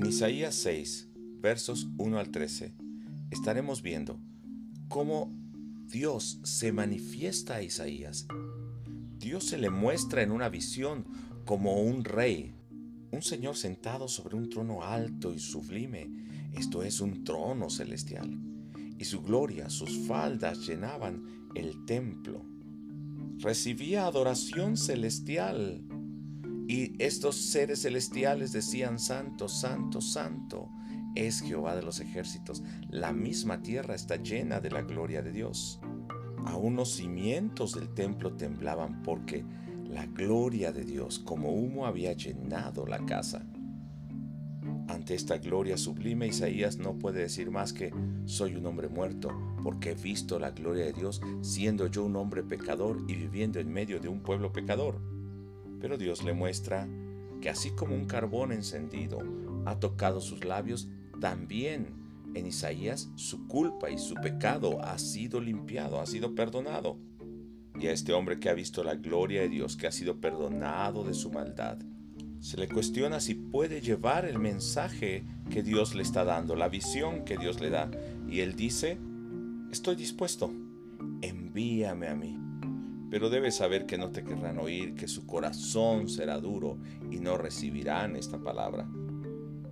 En Isaías 6, versos 1 al 13, estaremos viendo cómo Dios se manifiesta a Isaías. Dios se le muestra en una visión como un rey, un señor sentado sobre un trono alto y sublime, esto es un trono celestial, y su gloria, sus faldas llenaban el templo. Recibía adoración celestial, y estos seres celestiales decían, Santo, Santo, Santo, es Jehová de los ejércitos. La misma tierra está llena de la gloria de Dios. Aún los cimientos del templo temblaban porque la gloria de Dios como humo había llenado la casa. Ante esta gloria sublime, Isaías no puede decir más que soy un hombre muerto, porque he visto la gloria de Dios siendo yo un hombre pecador y viviendo en medio de un pueblo pecador. Pero Dios le muestra que así como un carbón encendido ha tocado sus labios, también en Isaías su culpa y su pecado ha sido limpiado, ha sido perdonado. Y a este hombre que ha visto la gloria de Dios, que ha sido perdonado de su maldad, se le cuestiona si puede llevar el mensaje que Dios le está dando, la visión que Dios le da. Y él dice, estoy dispuesto, envíame a mí. Pero debes saber que no te querrán oír, que su corazón será duro y no recibirán esta palabra.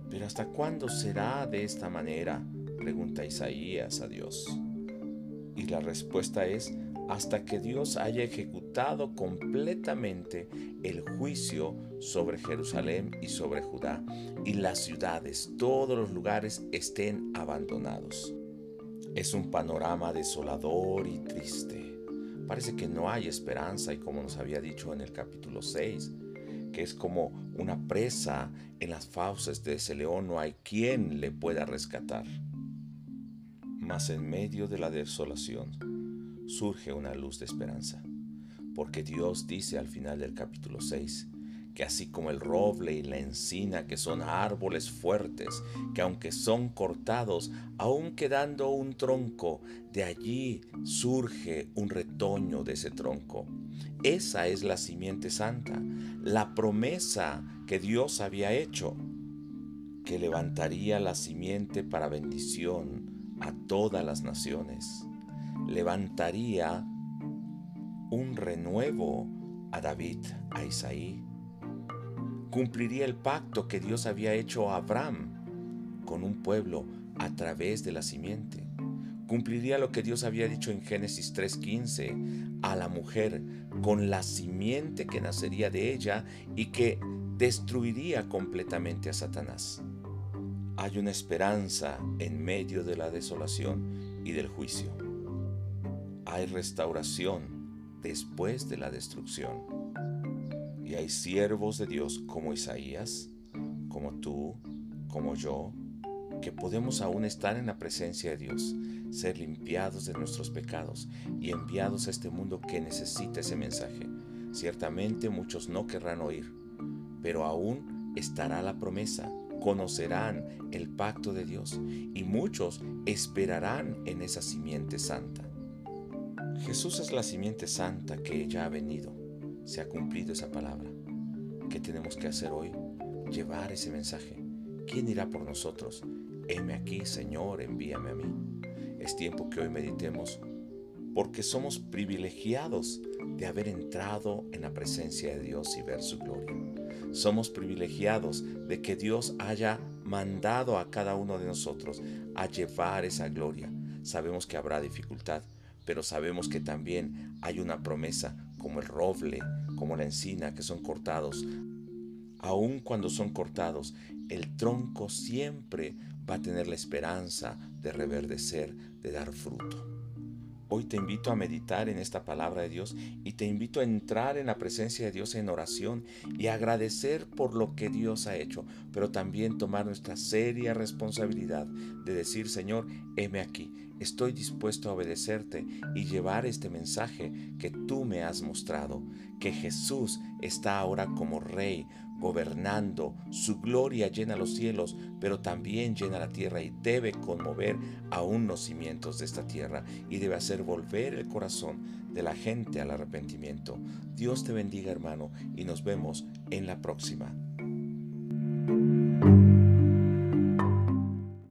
Pero ¿hasta cuándo será de esta manera? pregunta Isaías a Dios. Y la respuesta es, hasta que Dios haya ejecutado completamente el juicio sobre Jerusalén y sobre Judá, y las ciudades, todos los lugares estén abandonados. Es un panorama desolador y triste. Parece que no hay esperanza y como nos había dicho en el capítulo 6, que es como una presa en las fauces de ese león, no hay quien le pueda rescatar. Mas en medio de la desolación, surge una luz de esperanza, porque Dios dice al final del capítulo 6 que así como el roble y la encina, que son árboles fuertes, que aunque son cortados, aun quedando un tronco, de allí surge un retoño de ese tronco. Esa es la simiente santa, la promesa que Dios había hecho, que levantaría la simiente para bendición a todas las naciones levantaría un renuevo a David, a Isaí. Cumpliría el pacto que Dios había hecho a Abraham con un pueblo a través de la simiente. Cumpliría lo que Dios había dicho en Génesis 3:15 a la mujer con la simiente que nacería de ella y que destruiría completamente a Satanás. Hay una esperanza en medio de la desolación y del juicio hay restauración después de la destrucción. Y hay siervos de Dios como Isaías, como tú, como yo, que podemos aún estar en la presencia de Dios, ser limpiados de nuestros pecados y enviados a este mundo que necesita ese mensaje. Ciertamente muchos no querrán oír, pero aún estará la promesa, conocerán el pacto de Dios y muchos esperarán en esa simiente santa. Jesús es la simiente santa que ya ha venido. Se ha cumplido esa palabra. ¿Qué tenemos que hacer hoy? Llevar ese mensaje. ¿Quién irá por nosotros? Heme aquí, Señor, envíame a mí. Es tiempo que hoy meditemos porque somos privilegiados de haber entrado en la presencia de Dios y ver su gloria. Somos privilegiados de que Dios haya mandado a cada uno de nosotros a llevar esa gloria. Sabemos que habrá dificultad, pero sabemos que también hay una promesa como el roble, como la encina, que son cortados. Aun cuando son cortados, el tronco siempre va a tener la esperanza de reverdecer, de dar fruto. Hoy te invito a meditar en esta palabra de Dios y te invito a entrar en la presencia de Dios en oración y agradecer por lo que Dios ha hecho, pero también tomar nuestra seria responsabilidad de decir, Señor, heme aquí, estoy dispuesto a obedecerte y llevar este mensaje que tú me has mostrado, que Jesús está ahora como Rey, gobernando, su gloria llena los cielos, pero también llena la tierra y debe conmover aún los cimientos de esta tierra y debe hacer volver el corazón de la gente al arrepentimiento. Dios te bendiga hermano y nos vemos en la próxima.